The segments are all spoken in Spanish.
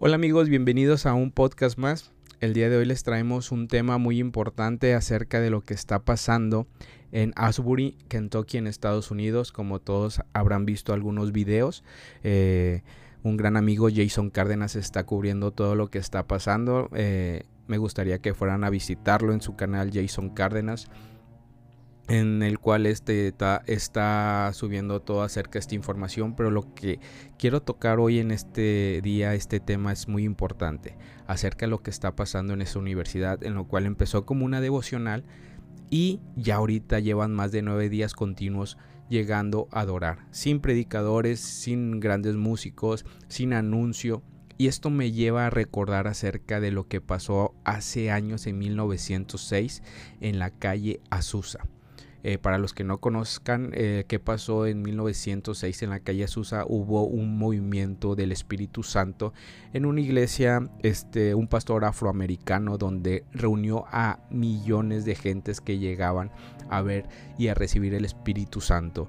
Hola amigos, bienvenidos a un podcast más. El día de hoy les traemos un tema muy importante acerca de lo que está pasando en Asbury, Kentucky, en Estados Unidos. Como todos habrán visto algunos videos, eh, un gran amigo Jason Cárdenas está cubriendo todo lo que está pasando. Eh, me gustaría que fueran a visitarlo en su canal Jason Cárdenas en el cual este está, subiendo todo acerca de esta información, pero lo que quiero tocar hoy en este día, este tema es muy importante, acerca de lo que está pasando en esa universidad, en lo cual empezó como una devocional y ya ahorita llevan más de nueve días continuos llegando a adorar, sin predicadores, sin grandes músicos, sin anuncio. Y esto me lleva a recordar acerca de lo que pasó hace años en 1906 en la calle Azusa. Eh, para los que no conozcan eh, qué pasó en 1906 en la calle Azusa, hubo un movimiento del Espíritu Santo en una iglesia, este, un pastor afroamericano donde reunió a millones de gentes que llegaban a ver y a recibir el Espíritu Santo.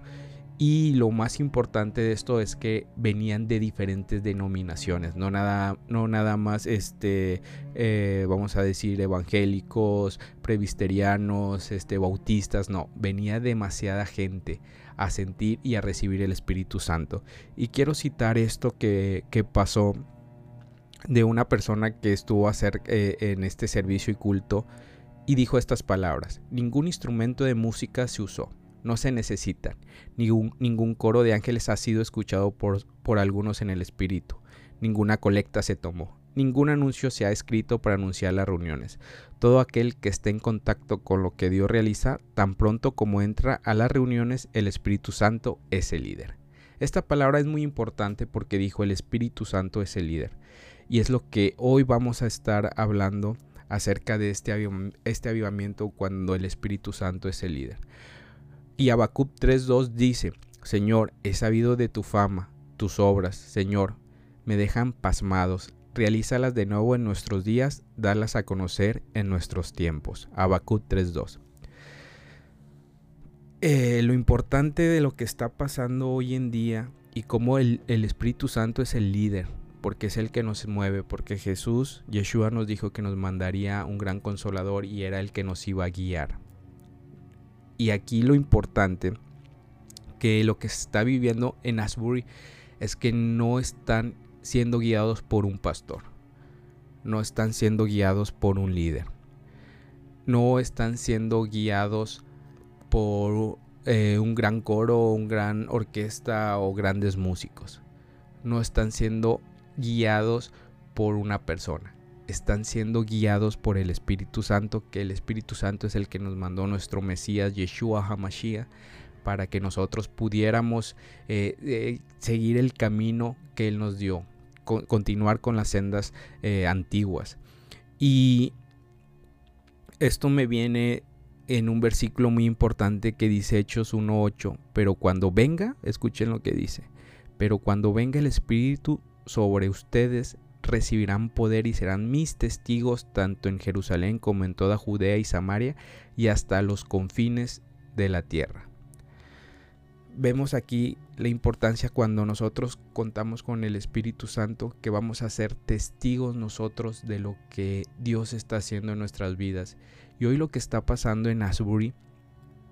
Y lo más importante de esto es que venían de diferentes denominaciones, no nada, no nada más, este, eh, vamos a decir, evangélicos, presbiterianos, este, bautistas, no, venía demasiada gente a sentir y a recibir el Espíritu Santo. Y quiero citar esto que, pasó de una persona que estuvo a hacer, eh, en este servicio y culto y dijo estas palabras, ningún instrumento de música se usó no se necesitan. Ningún, coro de ángeles ha sido escuchado por, por algunos en el espíritu. Ninguna colecta se tomó. Ningún anuncio se ha escrito para anunciar las reuniones. Todo aquel que esté en contacto con lo que Dios realiza, tan pronto como entra a las reuniones, el Espíritu Santo es el líder. Esta palabra es muy importante porque dijo el Espíritu Santo es el líder. Y es lo que hoy vamos a estar hablando acerca de este, este avivamiento cuando el Espíritu Santo es el líder. Y Habacuc 3.2 dice, Señor, he sabido de tu fama, tus obras, Señor, me dejan pasmados. Realízalas de nuevo en nuestros días, darlas a conocer en nuestros tiempos. Habacuc 3.2. Eh, lo importante de lo que está pasando hoy en día y cómo el, el Espíritu Santo es el líder, porque es el que nos mueve, porque Jesús, Yeshua nos dijo que nos mandaría un gran consolador y era el que nos iba a guiar. Y aquí lo importante, que lo que está viviendo en Asbury es que no están siendo guiados por un pastor, no están siendo guiados por un líder, no están siendo guiados por eh, un gran coro, un gran orquesta o grandes músicos, no están siendo guiados por una persona están siendo guiados por el Espíritu Santo, que el Espíritu Santo es el que nos mandó nuestro Mesías Yeshua HaMashiach para que nosotros pudiéramos eh, eh, seguir el camino que Él nos dio, continuar con las sendas eh, antiguas. Y esto me viene en un versículo muy importante que dice Hechos 1.8, pero cuando venga, escuchen lo que dice, pero cuando venga el Espíritu sobre ustedes, recibirán poder y serán mis testigos tanto en Jerusalén como en toda Judea y Samaria y hasta los confines de la tierra. Vemos aquí la importancia cuando nosotros contamos con el Espíritu Santo que vamos a ser testigos nosotros de lo que Dios está haciendo en nuestras vidas. Y hoy lo que está pasando en Asbury,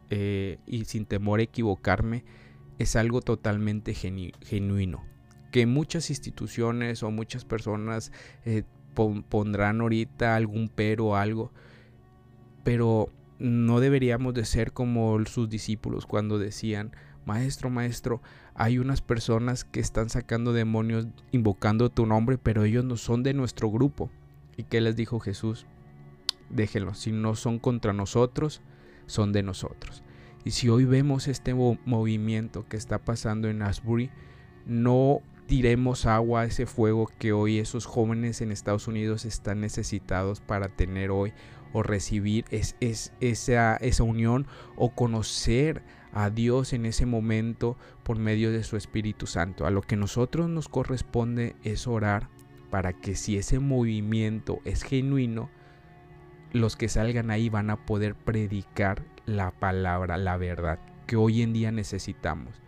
eh, y sin temor a equivocarme, es algo totalmente genuino que muchas instituciones o muchas personas eh, pondrán ahorita algún pero o algo, pero no deberíamos de ser como sus discípulos cuando decían, maestro, maestro, hay unas personas que están sacando demonios invocando tu nombre, pero ellos no son de nuestro grupo. ¿Y qué les dijo Jesús? Déjenlos, si no son contra nosotros, son de nosotros. Y si hoy vemos este movimiento que está pasando en Asbury, no tiremos agua a ese fuego que hoy esos jóvenes en Estados Unidos están necesitados para tener hoy o recibir es, esa, esa unión o conocer a Dios en ese momento por medio de su Espíritu Santo. A lo que nosotros nos corresponde es orar para que si ese movimiento es genuino, los que salgan ahí van a poder predicar la palabra, la verdad, que hoy en día necesitamos.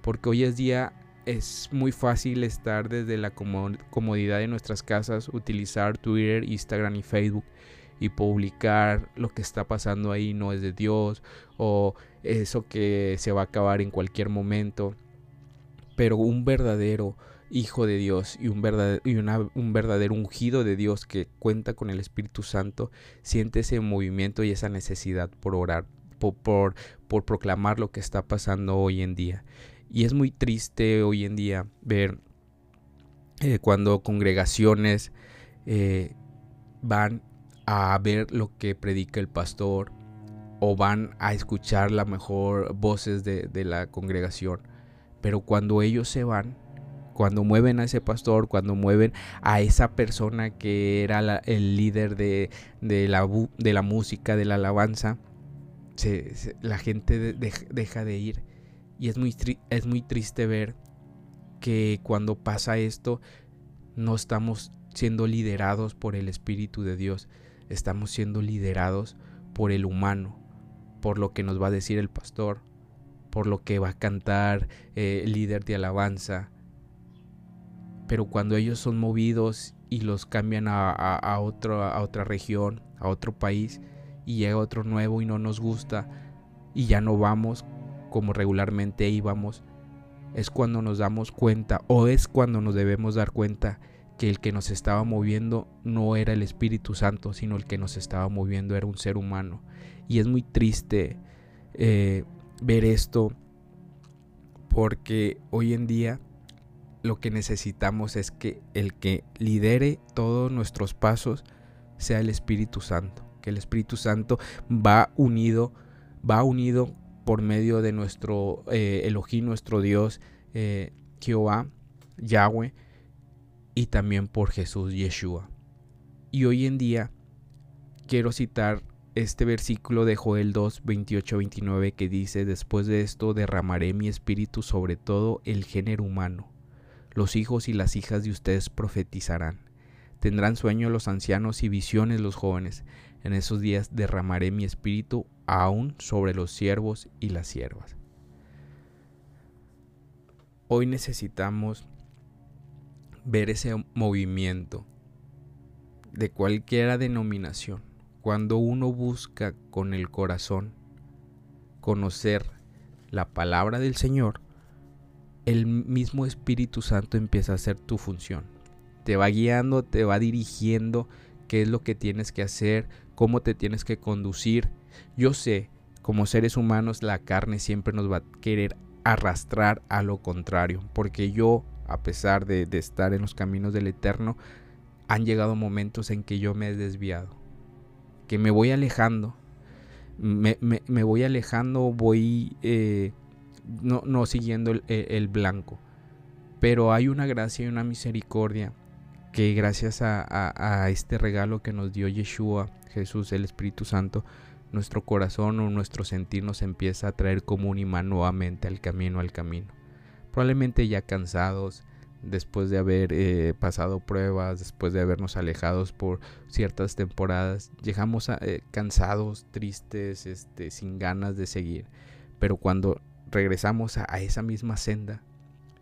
Porque hoy es día es muy fácil estar desde la comodidad de nuestras casas, utilizar Twitter, Instagram y Facebook y publicar lo que está pasando ahí no es de Dios o eso que se va a acabar en cualquier momento. Pero un verdadero hijo de Dios y un verdadero, un verdadero ungido de Dios que cuenta con el Espíritu Santo siente ese movimiento y esa necesidad por orar, por, por, proclamar lo que está pasando hoy en día. Y es muy triste hoy en día ver eh, cuando congregaciones eh, van a ver lo que predica el pastor o van a escuchar la mejor voces de, la congregación. Pero cuando ellos se van, cuando mueven a ese pastor, cuando mueven a esa persona que era el líder de, la, de, la, música, de la alabanza, la gente deja de ir. Y es muy, es muy triste ver que cuando pasa esto, no estamos siendo liderados por el Espíritu de Dios, estamos siendo liderados por el humano, por lo que nos va a decir el pastor, por lo que va a cantar eh, el líder de alabanza. Pero cuando ellos son movidos y los cambian a, a, a otra región, a otro país, y llega otro nuevo y no nos gusta, y ya no vamos como regularmente íbamos, es cuando nos damos cuenta o es cuando nos debemos dar cuenta que el que nos estaba moviendo no era el Espíritu Santo, sino el que nos estaba moviendo era un ser humano. Y es muy triste eh, ver esto porque hoy en día lo que necesitamos es que el que lidere todos nuestros pasos sea el Espíritu Santo, que el Espíritu Santo va unido, va unido por medio de nuestro eh, Elohim, nuestro Dios, eh, Jehová, Yahweh, y también por Jesús Yeshua. Y hoy en día quiero citar este versículo de Joel 2, 28, 29 que dice, después de esto derramaré mi espíritu sobre todo el género humano. Los hijos y las hijas de ustedes profetizarán. Tendrán sueño los ancianos y visiones los jóvenes. En esos días derramaré mi espíritu aún sobre los siervos y las siervas. Hoy necesitamos ver ese movimiento de cualquiera denominación. Cuando uno busca con el corazón conocer la palabra del Señor, el mismo Espíritu Santo empieza a hacer tu función. Te va guiando, te va dirigiendo qué es lo que tienes que hacer, cómo te tienes que conducir. Yo sé, como seres humanos, la carne siempre nos va a querer arrastrar a lo contrario, porque yo a pesar de, estar en los caminos del Eterno, han llegado momentos en que yo me he desviado, que me voy alejando, me, voy alejando, voy eh, no, siguiendo el, blanco, pero hay una gracia y una misericordia que gracias a, este regalo que nos dio Yeshua, Jesús, el Espíritu Santo, nuestro corazón o nuestro sentir nos empieza a traer como un imán nuevamente al camino, al camino probablemente ya cansados después de haber eh, pasado pruebas, después de habernos alejados por ciertas temporadas, llegamos eh, cansados, tristes, este, sin ganas de seguir. Pero cuando regresamos a, esa misma senda,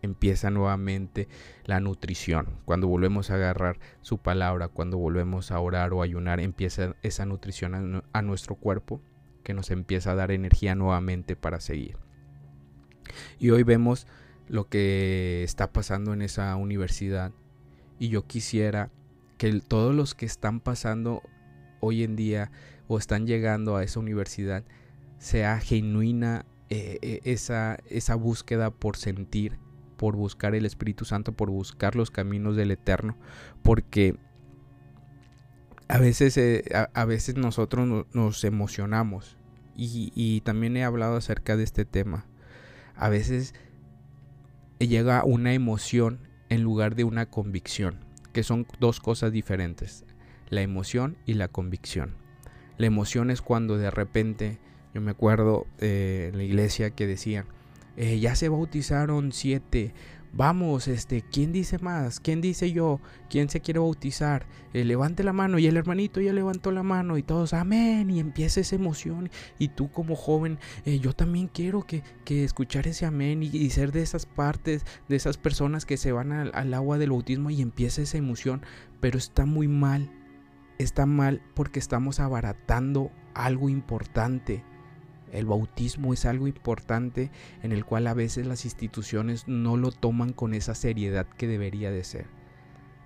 empieza nuevamente la nutrición. Cuando volvemos a agarrar su palabra, cuando volvemos a orar o ayunar, empieza esa nutrición a nuestro cuerpo que nos empieza a dar energía nuevamente para seguir. Y hoy vemos lo que está pasando en esa universidad. Y yo quisiera que todos los que están pasando hoy en día o están llegando a esa universidad sea genuina eh, eh, esa, esa búsqueda por sentir, por buscar el Espíritu Santo, por buscar los caminos del Eterno, porque a veces, eh, a, veces nosotros nos emocionamos y, y también he hablado acerca de este tema. A veces llega una emoción en lugar de una convicción, que son dos cosas diferentes, la emoción y la convicción. La emoción es cuando de repente, yo me acuerdo en la iglesia que decían, eh, ya se bautizaron siete, vamos, este, ¿quién dice más? ¿Quién dice yo? ¿Quién se quiere bautizar? Eh, levante la mano y el hermanito ya levantó la mano y todos, amén, y empieza esa emoción y tú como joven, eh, yo también quiero que, que escuchar ese amén y, ser de esas partes, de esas personas que se van al, al agua del bautismo y empieza esa emoción, pero está muy mal, está mal porque estamos abaratando algo importante el bautismo es algo importante en el cual a veces las instituciones no lo toman con esa seriedad que debería de ser.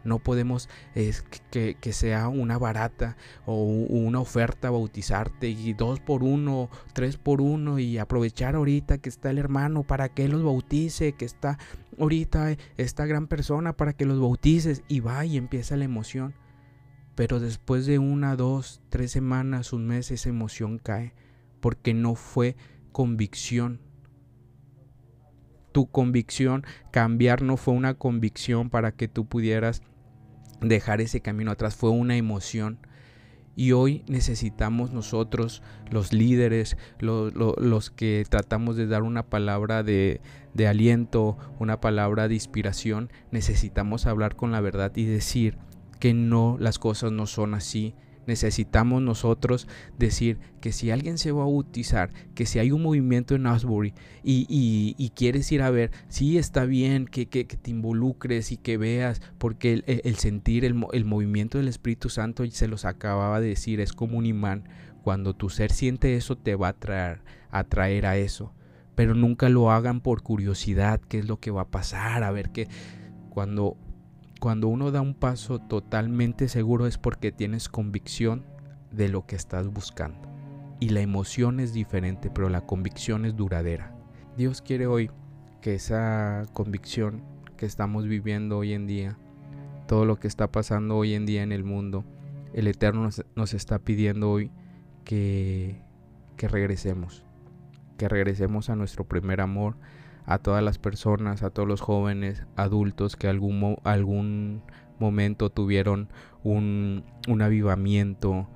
No podemos que, sea una barata o una oferta bautizarte y dos por uno, tres por uno y aprovechar ahorita que está el hermano para que los bautice, que está ahorita esta gran persona para que los bautices y va y empieza la emoción. Pero después de una, dos, tres semanas, un mes, esa emoción cae porque no fue convicción. Tu convicción, cambiar no fue una convicción para que tú pudieras dejar ese camino atrás, fue una emoción. Y hoy necesitamos nosotros, los líderes, los que tratamos de dar una palabra de, aliento, una palabra de inspiración, necesitamos hablar con la verdad y decir que no, las cosas no son así, necesitamos nosotros decir que si alguien se va a bautizar, que si hay un movimiento en Asbury y, quieres ir a ver, sí está bien que, te involucres y que veas, porque el, sentir, el, movimiento del Espíritu Santo, se los acababa de decir, es como un imán. Cuando tu ser siente eso, te va a traer, a atraer a eso. Pero nunca lo hagan por curiosidad, qué es lo que va a pasar, a ver qué. Cuando cuando uno da un paso totalmente seguro es porque tienes convicción de lo que estás buscando. Y la emoción es diferente, pero la convicción es duradera. Dios quiere hoy que esa convicción que estamos viviendo hoy en día, todo lo que está pasando hoy en día en el mundo, el Eterno nos, está pidiendo hoy que, que regresemos, que regresemos a nuestro primer amor, a todas las personas, a todos los jóvenes, adultos que algún, algún momento tuvieron un, un avivamiento,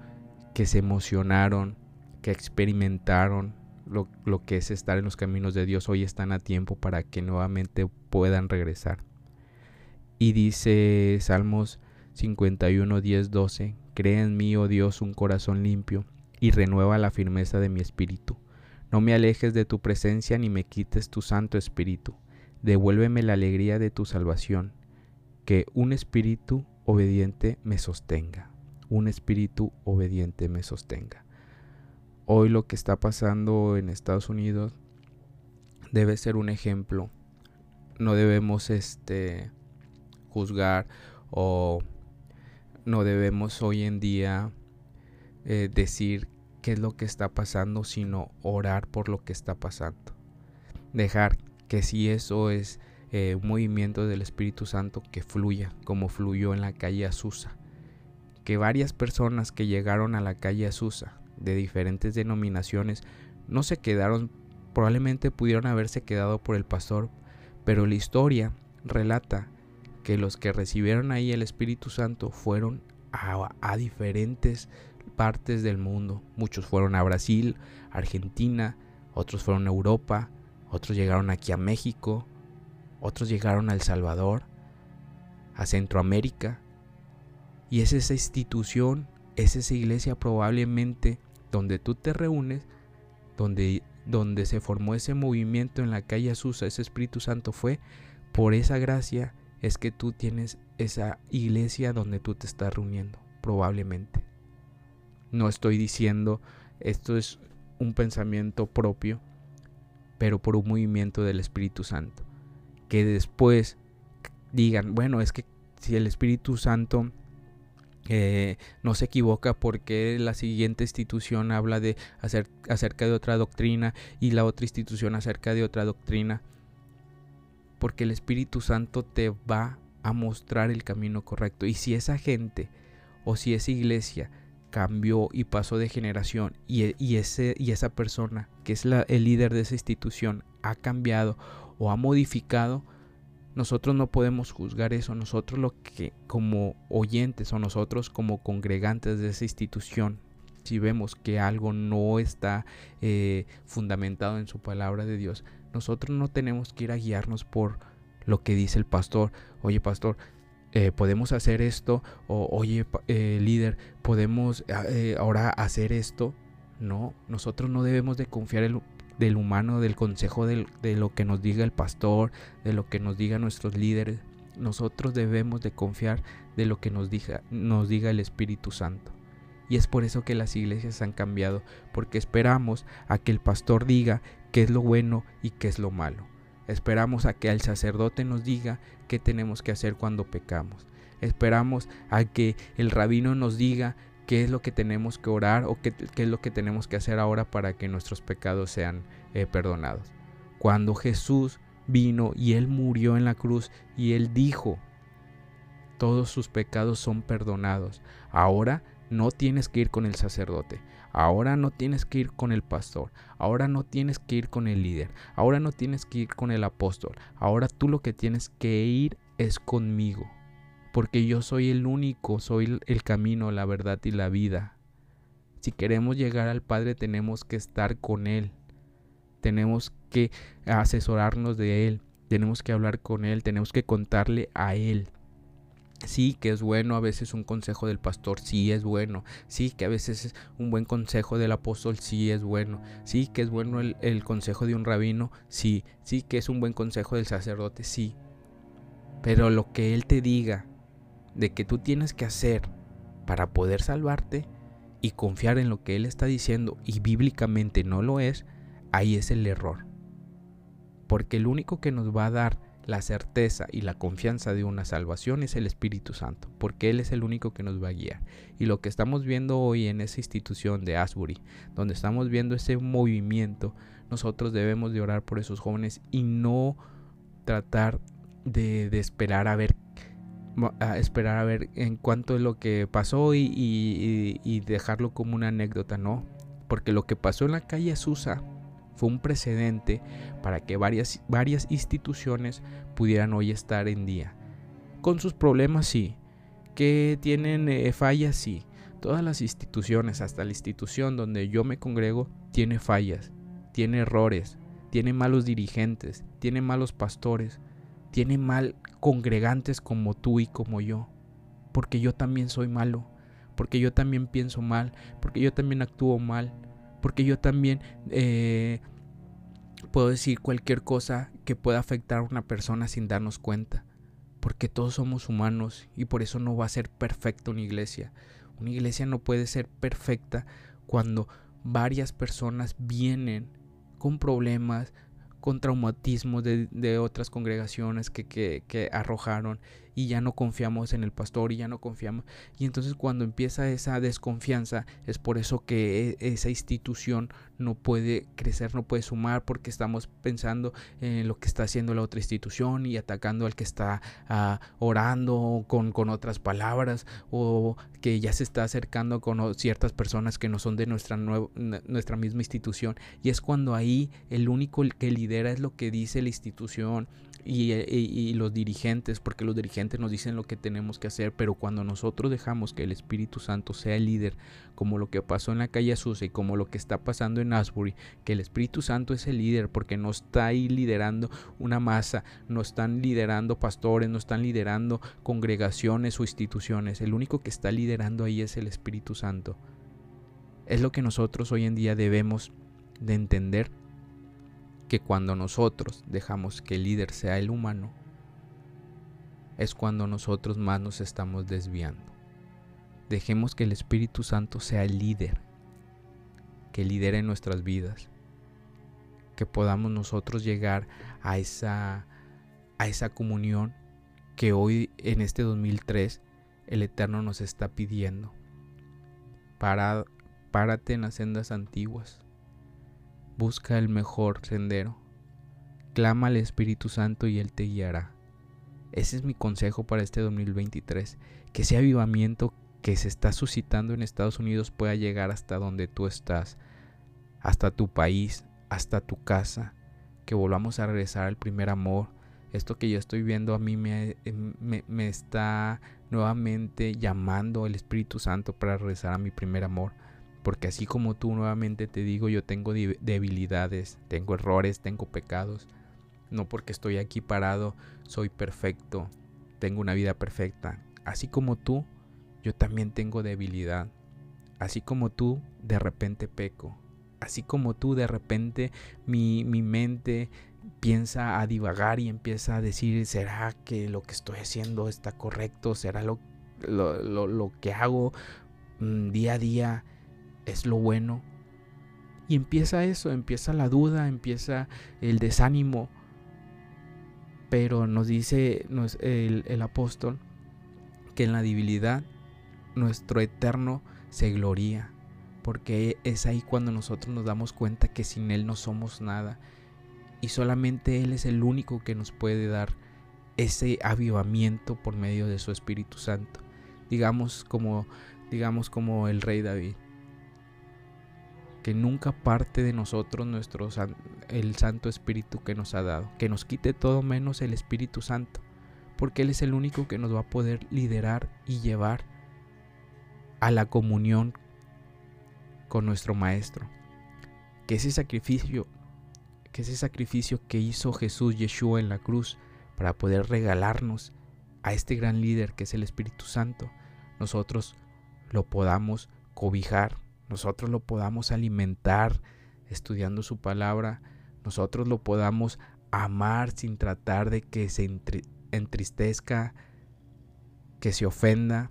que se emocionaron, que experimentaron lo, lo, que es estar en los caminos de Dios, hoy están a tiempo para que nuevamente puedan regresar. Y dice Salmos 51, 10, 12, Cree en mí, oh Dios, un corazón limpio, y renueva la firmeza de mi espíritu. No me alejes de tu presencia ni me quites tu Santo Espíritu. Devuélveme la alegría de tu salvación. Que un espíritu obediente me sostenga. Un espíritu obediente me sostenga. Hoy lo que está pasando en Estados Unidos debe ser un ejemplo. No debemos este juzgar o no debemos hoy en día eh, decir qué es lo que está pasando, sino orar por lo que está pasando. Dejar que si eso es eh, un movimiento del Espíritu Santo, que fluya como fluyó en la calle Azusa. Que varias personas que llegaron a la calle Azusa de diferentes denominaciones no se quedaron, probablemente pudieron haberse quedado por el pastor, pero la historia relata que los que recibieron ahí el Espíritu Santo fueron a, a diferentes partes del mundo. Muchos fueron a Brasil, Argentina, otros fueron a Europa, otros llegaron aquí a México, otros llegaron a El Salvador, a Centroamérica. Y es esa institución, es esa iglesia probablemente donde tú te reúnes, donde, donde se formó ese movimiento en la calle Azusa, ese Espíritu Santo fue por esa gracia es que tú tienes esa iglesia donde tú te estás reuniendo, probablemente. No estoy diciendo esto es un pensamiento propio, pero por un movimiento del Espíritu Santo. Que después digan, bueno, es que si el Espíritu Santo eh, no se equivoca porque la siguiente institución habla de acerca de otra doctrina y la otra institución acerca de otra doctrina. Porque el Espíritu Santo te va a mostrar el camino correcto. Y si esa gente o si esa iglesia cambió y pasó de generación y, y, ese, y esa persona que es el líder de esa institución ha cambiado o ha modificado, nosotros no podemos juzgar eso. Nosotros lo que como oyentes o nosotros como congregantes de esa institución, si vemos que algo no está eh, fundamentado en su palabra de Dios, nosotros no tenemos que ir a guiarnos por lo que dice el pastor. Oye, pastor, eh, podemos hacer esto. O oye, eh, líder, podemos eh, ahora hacer esto. No, nosotros no debemos de confiar en, del humano, del consejo de lo que nos diga el pastor, de lo que nos diga nuestros líderes. Nosotros debemos de confiar de lo que nos diga, nos diga el Espíritu Santo. Y es por eso que las iglesias han cambiado, porque esperamos a que el pastor diga qué es lo bueno y qué es lo malo. Esperamos a que el sacerdote nos diga qué tenemos que hacer cuando pecamos. Esperamos a que el rabino nos diga qué es lo que tenemos que orar o qué, es lo que tenemos que hacer ahora para que nuestros pecados sean eh, perdonados. Cuando Jesús vino y Él murió en la cruz y Él dijo, todos sus pecados son perdonados. Ahora no tienes que ir con el sacerdote. Ahora no tienes que ir con el pastor. Ahora no tienes que ir con el líder. Ahora no tienes que ir con el apóstol. Ahora tú lo que tienes que ir es conmigo porque yo soy el único, soy el camino, la verdad y la vida. Si queremos llegar al Padre tenemos que estar con Él, tenemos que asesorarnos de Él, tenemos que hablar con Él, tenemos que contarle a Él. Sí, que es bueno a veces un consejo del pastor, sí es bueno. Sí, que a veces es un buen consejo del apóstol, sí es bueno. Sí, que es bueno el, el consejo de un rabino, sí. Sí, que es un buen consejo del sacerdote, sí. Pero lo que él te diga, de que tú tienes que hacer para poder salvarte y confiar en lo que Él está diciendo y bíblicamente no lo es, ahí es el error. Porque el único que nos va a dar la certeza y la confianza de una salvación es el Espíritu Santo, porque Él es el único que nos va a guiar. Y lo que estamos viendo hoy en esa institución de Asbury, donde estamos viendo ese movimiento, nosotros debemos de orar por esos jóvenes y no tratar de, esperar a ver a esperar a ver en cuánto es lo que pasó y, dejarlo como una anécdota, ¿no? Porque lo que pasó en la calle Susa fue un precedente para que varias, varias instituciones pudieran hoy estar en día. Con sus problemas, sí. Que tienen eh, fallas, sí. Todas las instituciones, hasta la institución donde yo me congrego, tiene fallas, tiene errores, tiene malos dirigentes, tiene malos pastores, tiene mal congregantes como tú y como yo, porque yo también soy malo, porque yo también pienso mal, porque yo también actúo mal, porque yo también eh, puedo decir cualquier cosa que pueda afectar a una persona sin darnos cuenta, porque todos somos humanos y por eso no va a ser perfecta una iglesia. Una iglesia no puede ser perfecta cuando varias personas vienen con problemas, con traumatismos de, otras congregaciones que, que, arrojaron y ya no confiamos en el pastor y ya no confiamos. Y entonces cuando empieza esa desconfianza es por eso que e, esa institución no puede crecer, no puede sumar porque estamos pensando en lo que está haciendo la otra institución y atacando al que está ah, orando con, con, otras palabras o que ya se está acercando con ciertas personas que no son de nuestra, nuestra misma institución. Y es cuando ahí el único que lidera es lo que dice la institución eh, y, los dirigentes, porque los dirigentes nos dicen lo que tenemos que hacer, pero cuando nosotros dejamos que el Espíritu Santo sea el líder, como lo que pasó en la calle Azusa y como lo que está pasando en Asbury, que el Espíritu Santo es el líder, porque no está ahí liderando una masa, no están liderando pastores, no están liderando congregaciones o instituciones, el único que está liderando ahí es el Espíritu Santo. Es lo que nosotros hoy en día debemos de entender que cuando nosotros dejamos que el líder sea el humano, es cuando nosotros más nos estamos desviando. Dejemos que el Espíritu Santo sea el líder, que lidere nuestras vidas, que podamos nosotros llegar a esa, a esa comunión que hoy en este 2003 el Eterno nos está pidiendo. Para, párate en las sendas antiguas, Busca el mejor sendero. Clama al Espíritu Santo y Él te guiará. Ese es mi consejo para este 2023. Que ese avivamiento que se está suscitando en Estados Unidos pueda llegar hasta donde tú estás, hasta tu país, hasta tu casa. Que volvamos a regresar al primer amor. Esto que yo estoy viendo a mí me, me está nuevamente llamando el Espíritu Santo para regresar a mi primer amor porque así como tú nuevamente te digo, yo tengo debilidades, tengo errores, tengo pecados. No porque estoy aquí parado, soy perfecto, tengo una vida perfecta. Así como tú, yo también tengo debilidad. Así como tú, de repente peco. Así como tú, de repente mi, mi mente piensa a divagar y empieza a decir, ¿será que lo que estoy haciendo está correcto? ¿Será lo, lo, lo que hago mm, día a día es lo bueno? Y empieza eso, empieza la duda, empieza el desánimo. Pero nos dice el, el apóstol que en la debilidad nuestro eterno se gloría. Porque es ahí cuando nosotros nos damos cuenta que sin Él no somos nada. Y solamente Él es el único que nos puede dar ese avivamiento por medio de su Espíritu Santo. Digamos como, digamos como el rey David que nunca parte de nosotros nuestro el Santo Espíritu que nos ha dado, que nos quite todo menos el Espíritu Santo, porque Él es el único que nos va a poder liderar y llevar a la comunión con nuestro Maestro. Que ese sacrificio, que ese sacrificio que hizo Jesús Yeshua en la cruz para poder regalarnos a este gran líder que es el Espíritu Santo, nosotros lo podamos cobijar nosotros lo podamos alimentar estudiando su palabra, nosotros lo podamos amar sin tratar de que se entristezca, que se ofenda.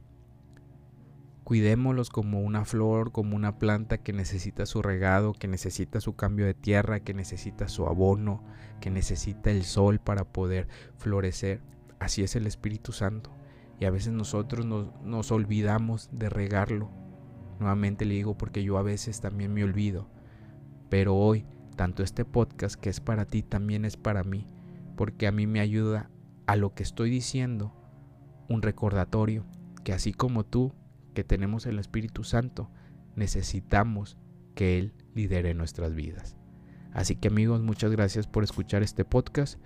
Cuidémoslos como una flor, como una planta que necesita su regado, que necesita su cambio de tierra, que necesita su abono, que necesita el sol para poder florecer. Así es el Espíritu Santo. Y a veces nosotros nos, nos olvidamos de regarlo, Nuevamente le digo porque yo a veces también me olvido. Pero hoy, tanto este podcast que es para ti también es para mí, porque a mí me ayuda a lo que estoy diciendo un recordatorio que así como tú, que tenemos el Espíritu Santo, necesitamos que Él lidere nuestras vidas. Así que amigos, muchas gracias por escuchar este podcast.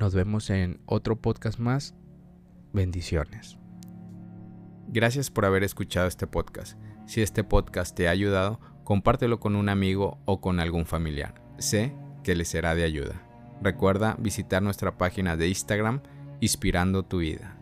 Nos vemos en otro podcast más. Bendiciones. Gracias por haber escuchado este podcast. Si este podcast te ha ayudado, compártelo con un amigo o con algún familiar. Sé que le será de ayuda. Recuerda visitar nuestra página de Instagram, Inspirando tu vida.